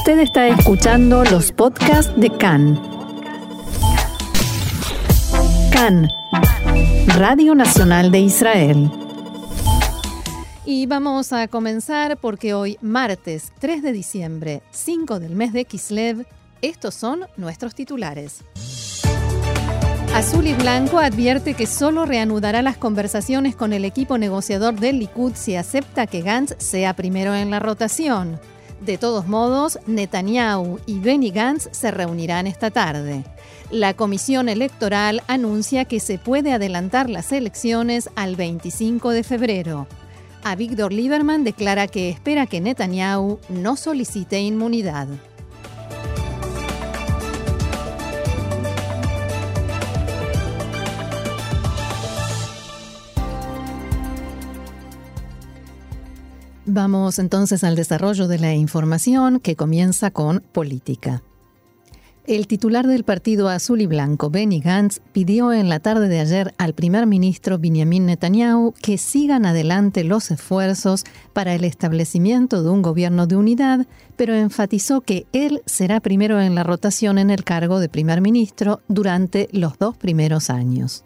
Usted está escuchando los podcasts de CAN. CAN, Radio Nacional de Israel. Y vamos a comenzar porque hoy, martes 3 de diciembre, 5 del mes de Kislev, estos son nuestros titulares. Azul y Blanco advierte que solo reanudará las conversaciones con el equipo negociador del Likud si acepta que Gantz sea primero en la rotación. De todos modos, Netanyahu y Benny Gantz se reunirán esta tarde. La Comisión Electoral anuncia que se puede adelantar las elecciones al 25 de febrero. A Víctor Lieberman declara que espera que Netanyahu no solicite inmunidad. Vamos entonces al desarrollo de la información que comienza con política. El titular del partido azul y blanco, Benny Gantz, pidió en la tarde de ayer al primer ministro Benjamin Netanyahu que sigan adelante los esfuerzos para el establecimiento de un gobierno de unidad, pero enfatizó que él será primero en la rotación en el cargo de primer ministro durante los dos primeros años.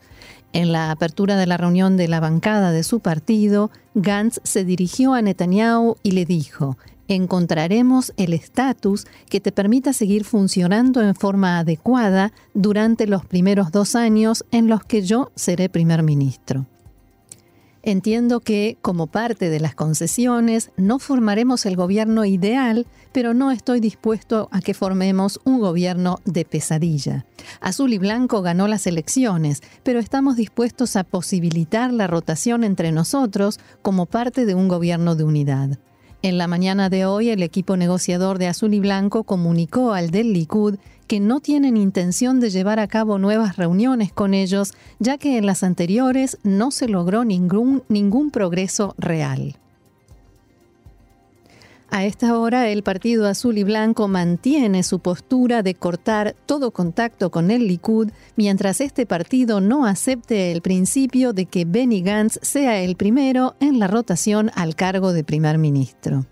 En la apertura de la reunión de la bancada de su partido, Gantz se dirigió a Netanyahu y le dijo, encontraremos el estatus que te permita seguir funcionando en forma adecuada durante los primeros dos años en los que yo seré primer ministro. Entiendo que, como parte de las concesiones, no formaremos el gobierno ideal, pero no estoy dispuesto a que formemos un gobierno de pesadilla. Azul y Blanco ganó las elecciones, pero estamos dispuestos a posibilitar la rotación entre nosotros como parte de un gobierno de unidad. En la mañana de hoy, el equipo negociador de Azul y Blanco comunicó al del Likud que no tienen intención de llevar a cabo nuevas reuniones con ellos, ya que en las anteriores no se logró ningún, progreso real. A esta hora, el Partido Azul y Blanco mantiene su postura de cortar todo contacto con el Likud mientras este partido no acepte el principio de que Benny Gantz sea el primero en la rotación al cargo de primer ministro.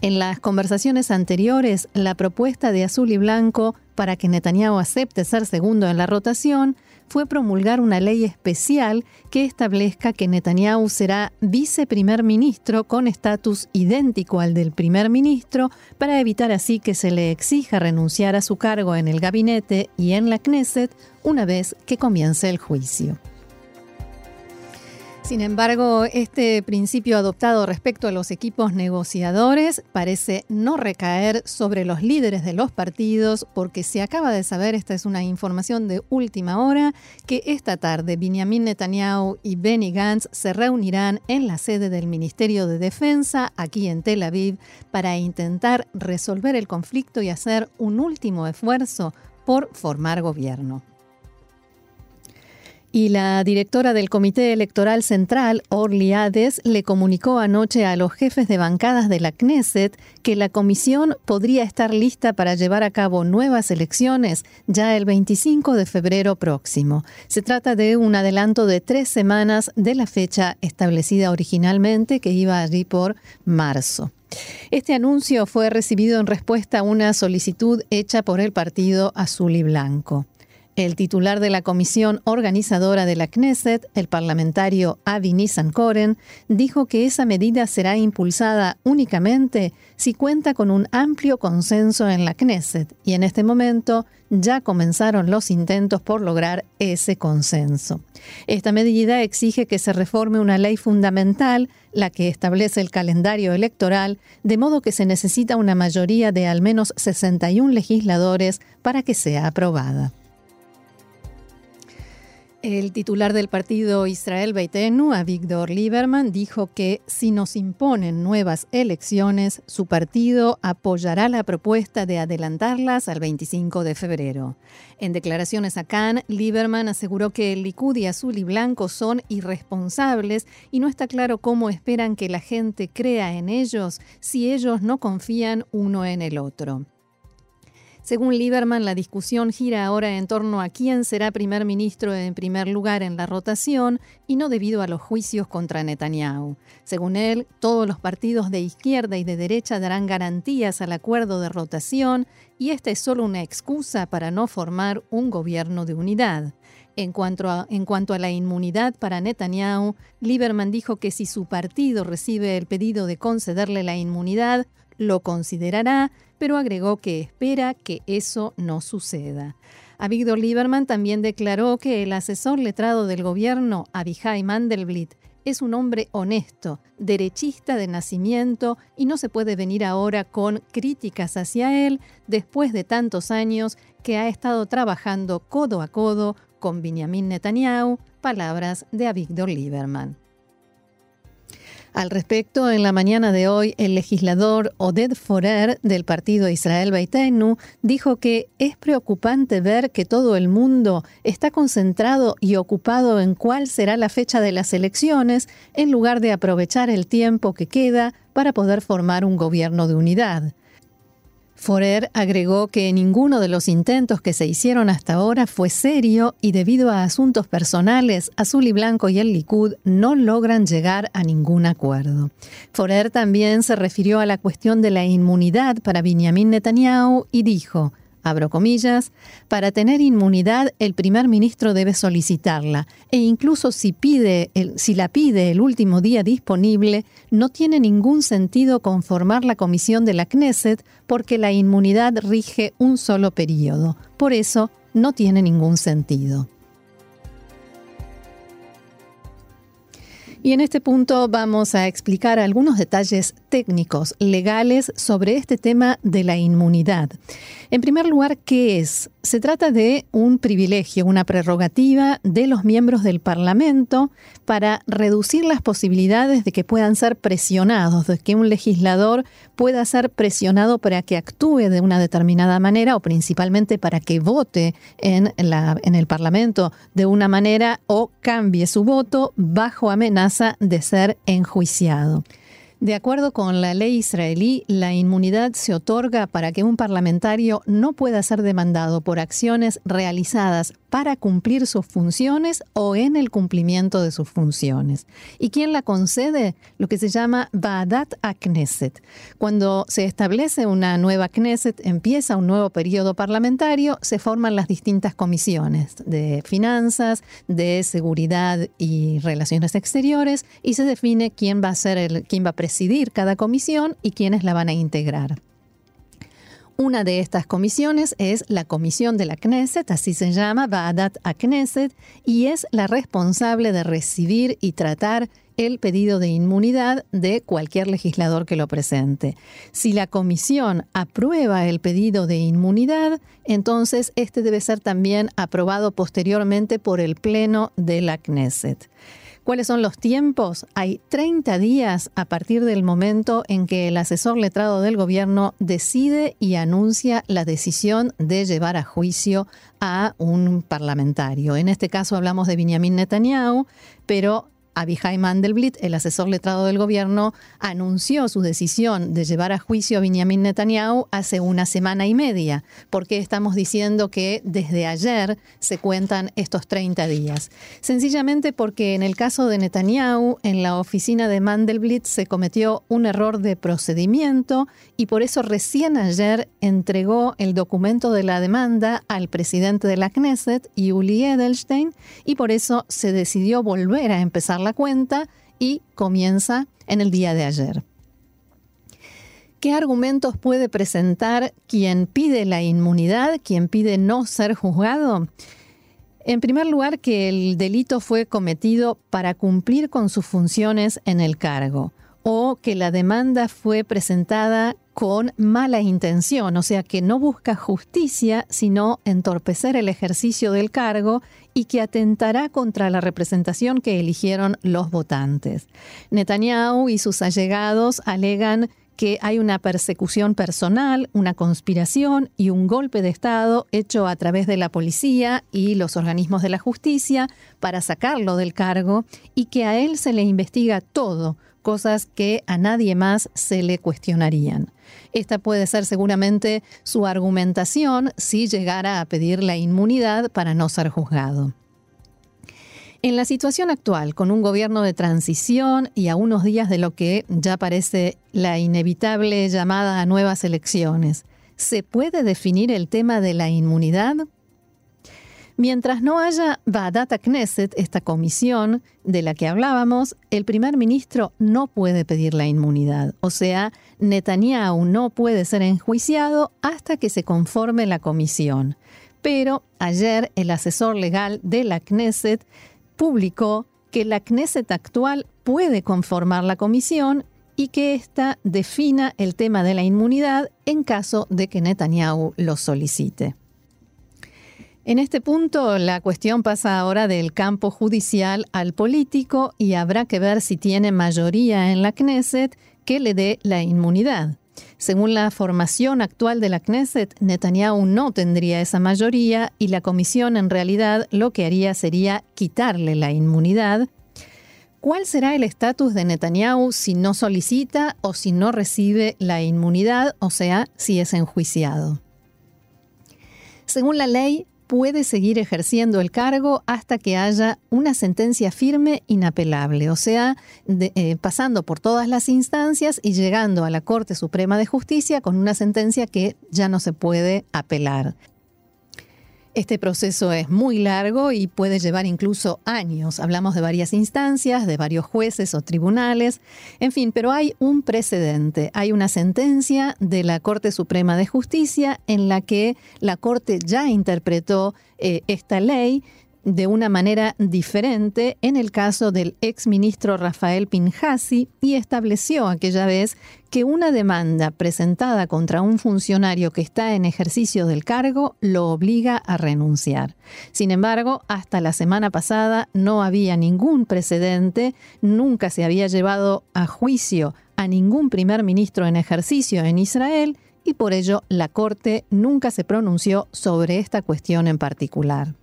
En las conversaciones anteriores, la propuesta de Azul y Blanco para que Netanyahu acepte ser segundo en la rotación fue promulgar una ley especial que establezca que Netanyahu será viceprimer ministro con estatus idéntico al del primer ministro para evitar así que se le exija renunciar a su cargo en el gabinete y en la Knesset una vez que comience el juicio. Sin embargo, este principio adoptado respecto a los equipos negociadores parece no recaer sobre los líderes de los partidos porque se acaba de saber, esta es una información de última hora, que esta tarde Benjamin Netanyahu y Benny Gantz se reunirán en la sede del Ministerio de Defensa aquí en Tel Aviv para intentar resolver el conflicto y hacer un último esfuerzo por formar gobierno. Y la directora del Comité Electoral Central, Orly Hades, le comunicó anoche a los jefes de bancadas de la Knesset que la comisión podría estar lista para llevar a cabo nuevas elecciones ya el 25 de febrero próximo. Se trata de un adelanto de tres semanas de la fecha establecida originalmente, que iba allí por marzo. Este anuncio fue recibido en respuesta a una solicitud hecha por el Partido Azul y Blanco. El titular de la comisión organizadora de la Knesset, el parlamentario Avi Nissan-Koren, dijo que esa medida será impulsada únicamente si cuenta con un amplio consenso en la Knesset y en este momento ya comenzaron los intentos por lograr ese consenso. Esta medida exige que se reforme una ley fundamental, la que establece el calendario electoral, de modo que se necesita una mayoría de al menos 61 legisladores para que sea aprobada. El titular del partido Israel Beitenu, Avigdor Lieberman, dijo que si nos imponen nuevas elecciones, su partido apoyará la propuesta de adelantarlas al 25 de febrero. En declaraciones a Cannes, Lieberman aseguró que el Likud y Azul y Blanco son irresponsables y no está claro cómo esperan que la gente crea en ellos si ellos no confían uno en el otro. Según Lieberman, la discusión gira ahora en torno a quién será primer ministro en primer lugar en la rotación y no debido a los juicios contra Netanyahu. Según él, todos los partidos de izquierda y de derecha darán garantías al acuerdo de rotación y esta es solo una excusa para no formar un gobierno de unidad. En cuanto, a, en cuanto a la inmunidad para Netanyahu, Lieberman dijo que si su partido recibe el pedido de concederle la inmunidad, lo considerará, pero agregó que espera que eso no suceda. Avigdor Lieberman también declaró que el asesor letrado del gobierno, Abihai Mandelblit, es un hombre honesto, derechista de nacimiento y no se puede venir ahora con críticas hacia él después de tantos años que ha estado trabajando codo a codo con Benjamin Netanyahu, palabras de Avigdor Lieberman. Al respecto, en la mañana de hoy, el legislador Oded Forer del partido Israel Beitenu dijo que es preocupante ver que todo el mundo está concentrado y ocupado en cuál será la fecha de las elecciones en lugar de aprovechar el tiempo que queda para poder formar un gobierno de unidad. Forer agregó que ninguno de los intentos que se hicieron hasta ahora fue serio y debido a asuntos personales, Azul y Blanco y el Likud no logran llegar a ningún acuerdo. Forer también se refirió a la cuestión de la inmunidad para Benjamin Netanyahu y dijo, para tener inmunidad el primer ministro debe solicitarla e incluso si, pide si la pide el último día disponible, no tiene ningún sentido conformar la comisión de la Knesset porque la inmunidad rige un solo periodo. Por eso, no tiene ningún sentido. Y en este punto vamos a explicar algunos detalles técnicos, legales, sobre este tema de la inmunidad. En primer lugar, ¿qué es? Se trata de un privilegio, una prerrogativa de los miembros del Parlamento para reducir las posibilidades de que puedan ser presionados, de que un legislador pueda ser presionado para que actúe de una determinada manera o principalmente para que vote en, el Parlamento de una manera o cambie su voto bajo amenaza de ser enjuiciado. De acuerdo con la ley israelí, la inmunidad se otorga para que un parlamentario no pueda ser demandado por acciones realizadas para cumplir sus funciones o en el cumplimiento de sus funciones. ¿Y quién la concede? Lo que se llama Baadat Knesset. Cuando se establece una nueva Knesset, empieza un nuevo periodo parlamentario, se forman las distintas comisiones de finanzas, de seguridad y relaciones exteriores y se define quién va a ser el, quién va a presidir cada comisión y quiénes la van a integrar. Una de estas comisiones es la Comisión de la Knesset, así se llama, Baadat a Knesset, y es la responsable de recibir y tratar el pedido de inmunidad de cualquier legislador que lo presente. Si la comisión aprueba el pedido de inmunidad, entonces este debe ser también aprobado posteriormente por el Pleno de la Knesset. ¿Cuáles son los tiempos? Hay 30 días a partir del momento en que el asesor letrado del gobierno decide y anuncia la decisión de llevar a juicio a un parlamentario. En este caso hablamos de Benjamin Netanyahu, pero Abihai Mandelblit, el asesor letrado del gobierno, anunció su decisión de llevar a juicio a Benjamin Netanyahu hace una semana y media. ¿Por qué estamos diciendo que desde ayer se cuentan estos 30 días? Sencillamente porque en el caso de Netanyahu, en la oficina de Mandelblit se cometió un error de procedimiento y por eso recién ayer entregó el documento de la demanda al presidente de la Knesset, Yuli Edelstein, y por eso se decidió volver a empezar la cuenta y comienza en el día de ayer. ¿Qué argumentos puede presentar quien pide la inmunidad, quien pide no ser juzgado? En primer lugar, que el delito fue cometido para cumplir con sus funciones en el cargo o que la demanda fue presentada con mala intención, o sea, que no busca justicia, sino entorpecer el ejercicio del cargo y que atentará contra la representación que eligieron los votantes. Netanyahu y sus allegados alegan que hay una persecución personal, una conspiración y un golpe de Estado hecho a través de la policía y los organismos de la justicia para sacarlo del cargo y que a él se le investiga todo cosas que a nadie más se le cuestionarían. Esta puede ser seguramente su argumentación si llegara a pedir la inmunidad para no ser juzgado. En la situación actual, con un gobierno de transición y a unos días de lo que ya parece la inevitable llamada a nuevas elecciones, ¿se puede definir el tema de la inmunidad? Mientras no haya Badata Knesset, esta comisión de la que hablábamos, el primer ministro no puede pedir la inmunidad. O sea, Netanyahu no puede ser enjuiciado hasta que se conforme la comisión. Pero ayer el asesor legal de la Knesset publicó que la Knesset actual puede conformar la comisión y que ésta defina el tema de la inmunidad en caso de que Netanyahu lo solicite. En este punto, la cuestión pasa ahora del campo judicial al político y habrá que ver si tiene mayoría en la Knesset que le dé la inmunidad. Según la formación actual de la Knesset, Netanyahu no tendría esa mayoría y la comisión en realidad lo que haría sería quitarle la inmunidad. ¿Cuál será el estatus de Netanyahu si no solicita o si no recibe la inmunidad, o sea, si es enjuiciado? Según la ley, puede seguir ejerciendo el cargo hasta que haya una sentencia firme inapelable, o sea, eh, pasando por todas las instancias y llegando a la Corte Suprema de Justicia con una sentencia que ya no se puede apelar. Este proceso es muy largo y puede llevar incluso años. Hablamos de varias instancias, de varios jueces o tribunales, en fin, pero hay un precedente. Hay una sentencia de la Corte Suprema de Justicia en la que la Corte ya interpretó eh, esta ley de una manera diferente en el caso del exministro Rafael Pinhasi y estableció aquella vez que una demanda presentada contra un funcionario que está en ejercicio del cargo lo obliga a renunciar. Sin embargo, hasta la semana pasada no había ningún precedente, nunca se había llevado a juicio a ningún primer ministro en ejercicio en Israel y por ello la Corte nunca se pronunció sobre esta cuestión en particular.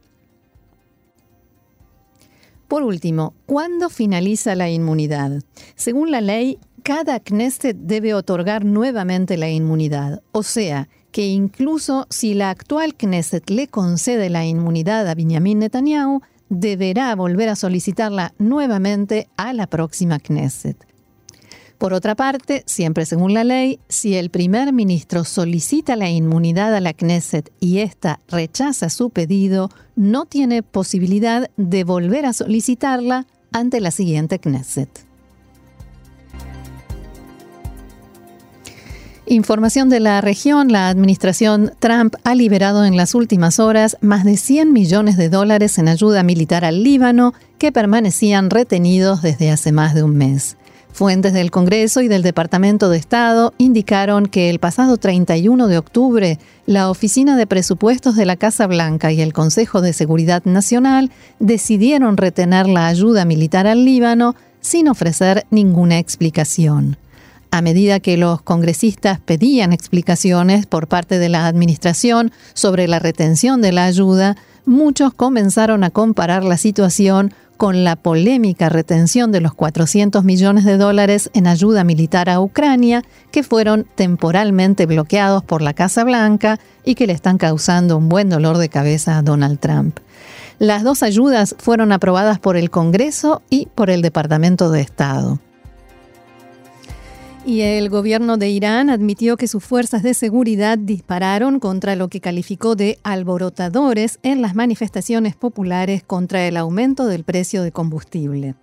Por último, ¿cuándo finaliza la inmunidad? Según la ley, cada Knesset debe otorgar nuevamente la inmunidad, o sea, que incluso si la actual Knesset le concede la inmunidad a Benjamin Netanyahu, deberá volver a solicitarla nuevamente a la próxima Knesset. Por otra parte, siempre según la ley, si el primer ministro solicita la inmunidad a la Knesset y ésta rechaza su pedido, no tiene posibilidad de volver a solicitarla ante la siguiente Knesset. Información de la región, la administración Trump ha liberado en las últimas horas más de 100 millones de dólares en ayuda militar al Líbano que permanecían retenidos desde hace más de un mes. Fuentes del Congreso y del Departamento de Estado indicaron que el pasado 31 de octubre, la Oficina de Presupuestos de la Casa Blanca y el Consejo de Seguridad Nacional decidieron retener la ayuda militar al Líbano sin ofrecer ninguna explicación. A medida que los congresistas pedían explicaciones por parte de la Administración sobre la retención de la ayuda, muchos comenzaron a comparar la situación con la polémica retención de los 400 millones de dólares en ayuda militar a Ucrania, que fueron temporalmente bloqueados por la Casa Blanca y que le están causando un buen dolor de cabeza a Donald Trump. Las dos ayudas fueron aprobadas por el Congreso y por el Departamento de Estado. Y el gobierno de Irán admitió que sus fuerzas de seguridad dispararon contra lo que calificó de alborotadores en las manifestaciones populares contra el aumento del precio de combustible.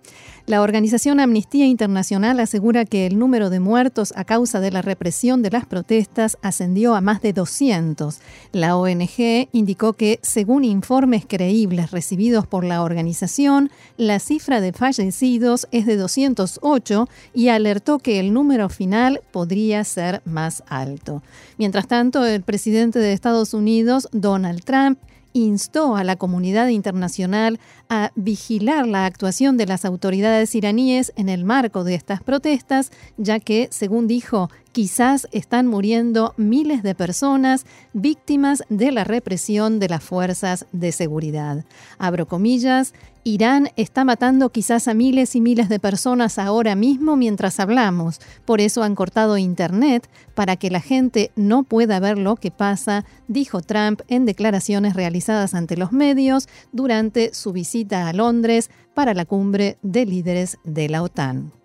La organización Amnistía Internacional asegura que el número de muertos a causa de la represión de las protestas ascendió a más de 200. La ONG indicó que, según informes creíbles recibidos por la organización, la cifra de fallecidos es de 208 y alertó que el número final podría ser más alto. Mientras tanto, el presidente de Estados Unidos, Donald Trump, instó a la comunidad internacional a vigilar la actuación de las autoridades iraníes en el marco de estas protestas, ya que, según dijo, quizás están muriendo miles de personas víctimas de la represión de las fuerzas de seguridad. Abro comillas, Irán está matando quizás a miles y miles de personas ahora mismo mientras hablamos. Por eso han cortado Internet para que la gente no pueda ver lo que pasa, dijo Trump en declaraciones realizadas ante los medios durante su visita a Londres para la cumbre de líderes de la OTAN.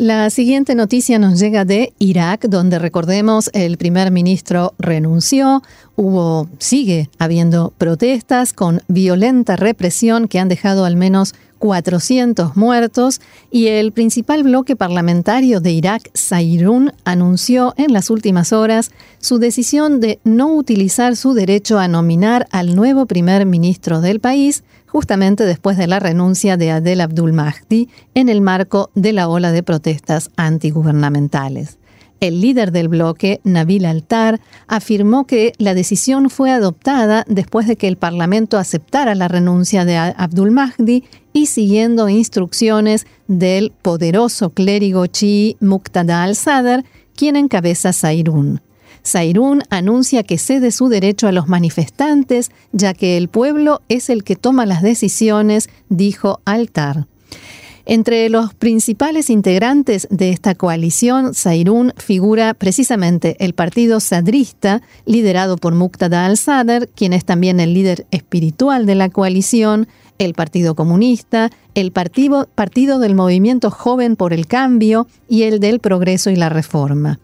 La siguiente noticia nos llega de Irak, donde recordemos el primer ministro renunció, hubo, sigue habiendo protestas con violenta represión que han dejado al menos 400 muertos. Y el principal bloque parlamentario de Irak, Sairun, anunció en las últimas horas su decisión de no utilizar su derecho a nominar al nuevo primer ministro del país, justamente después de la renuncia de Adel Abdul Mahdi en el marco de la ola de protestas antigubernamentales. El líder del bloque, Nabil Altar, afirmó que la decisión fue adoptada después de que el Parlamento aceptara la renuncia de Abdul Mahdi y siguiendo instrucciones del poderoso clérigo chií Muqtada al-Sadr, quien encabeza Sairun. Sairún anuncia que cede su derecho a los manifestantes, ya que el pueblo es el que toma las decisiones, dijo Altar. Entre los principales integrantes de esta coalición, Sairún figura precisamente el partido sadrista, liderado por Muqtada al-Sadr, quien es también el líder espiritual de la coalición, el Partido Comunista, el partido, partido del Movimiento Joven por el Cambio y el del Progreso y la Reforma.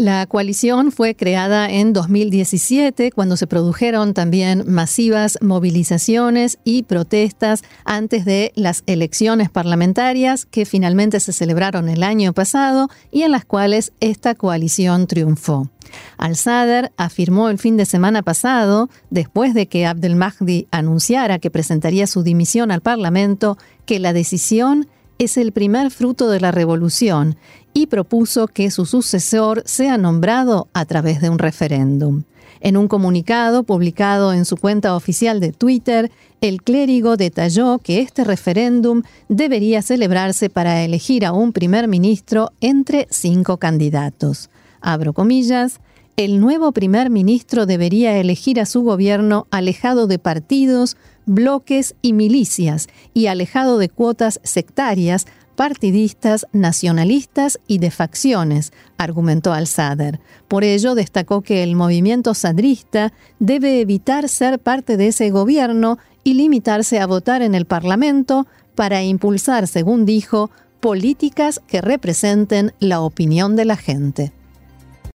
La coalición fue creada en 2017 cuando se produjeron también masivas movilizaciones y protestas antes de las elecciones parlamentarias que finalmente se celebraron el año pasado y en las cuales esta coalición triunfó. Al-Sadr afirmó el fin de semana pasado, después de que Abdel Mahdi anunciara que presentaría su dimisión al Parlamento, que la decisión es el primer fruto de la revolución y propuso que su sucesor sea nombrado a través de un referéndum. En un comunicado publicado en su cuenta oficial de Twitter, el clérigo detalló que este referéndum debería celebrarse para elegir a un primer ministro entre cinco candidatos. Abro comillas, el nuevo primer ministro debería elegir a su gobierno alejado de partidos, bloques y milicias y alejado de cuotas sectarias, partidistas, nacionalistas y de facciones, argumentó Al-Sadr. Por ello, destacó que el movimiento sadrista debe evitar ser parte de ese gobierno y limitarse a votar en el Parlamento para impulsar, según dijo, políticas que representen la opinión de la gente.